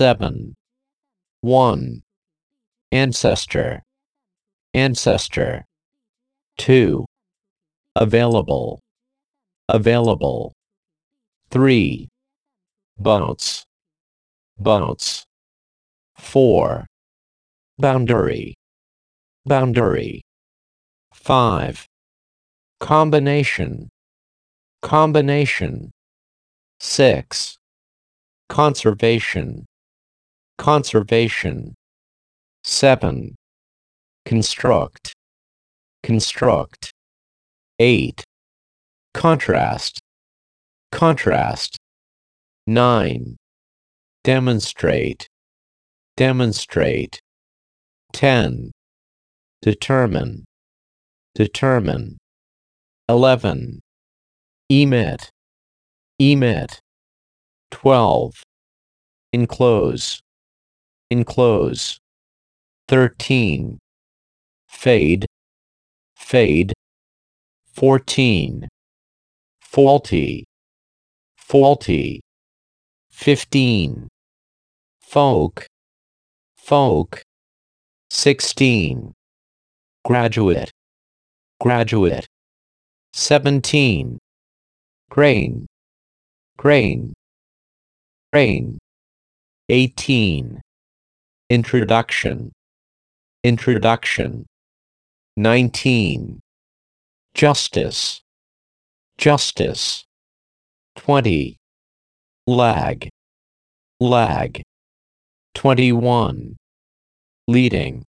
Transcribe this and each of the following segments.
7. 1. Ancestor. Ancestor. 2. Available. Available. 3. Bounce. Bounce. 4. Boundary. Boundary. 5. Combination. Combination. 6. Conservation. Conservation. 7. Construct. Construct. 8. Contrast. Contrast. 9. Demonstrate. Demonstrate. 10. Determine. Determine. 11. Emit. Emit. 12. Enclose. Enclose. 13. Fade. Fade. 14. Faulty. Faulty. 15. Folk. Folk. 16. Graduate. Graduate. 17. Grain. Grain. Grain. 18. Introduction. Introduction. 19. Justice. Justice. 20. Lag. Lag. 21. Leading.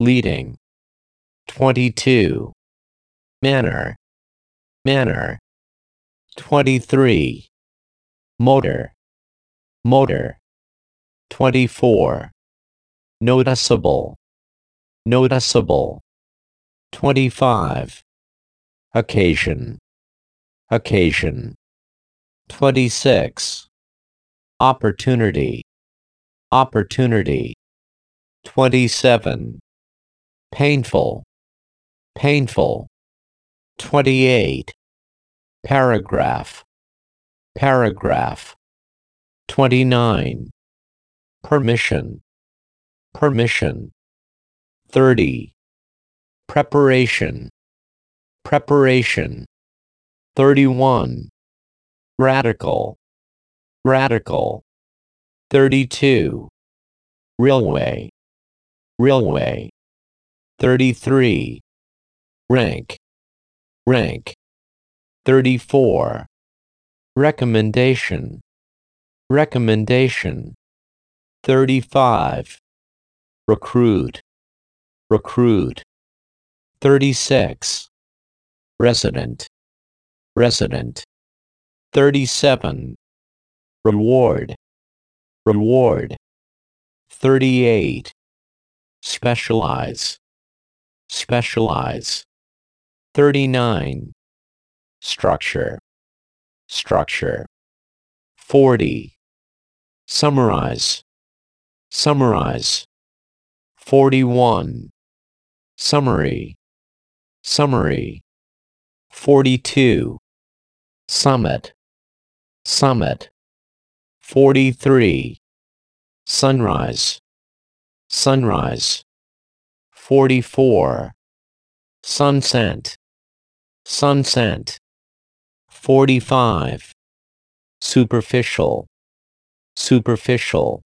Leading. 22. Manner. Manner. 23. Motor. Motor. 24. Noticeable. Noticeable. 25. Occasion. Occasion. 26. Opportunity. Opportunity. 27. Painful. Painful. 28. Paragraph. Paragraph. 29. Permission. Permission. 30. Preparation. Preparation. 31. Radical. Radical. 32. Railway. Railway. 33. Rank. Rank. 34. Recommendation. Recommendation. 35. Recruit. Recruit. 36. Resident. Resident. 37. Reward. Reward. 38. Specialize. Specialize. 39. Structure. Structure. 40. Summarize. Summarize. 41. Summary. Summary. 42. Summit. Summit. 43. Sunrise. Sunrise. 44. Sunset. Sunset. 45. Superficial. Superficial.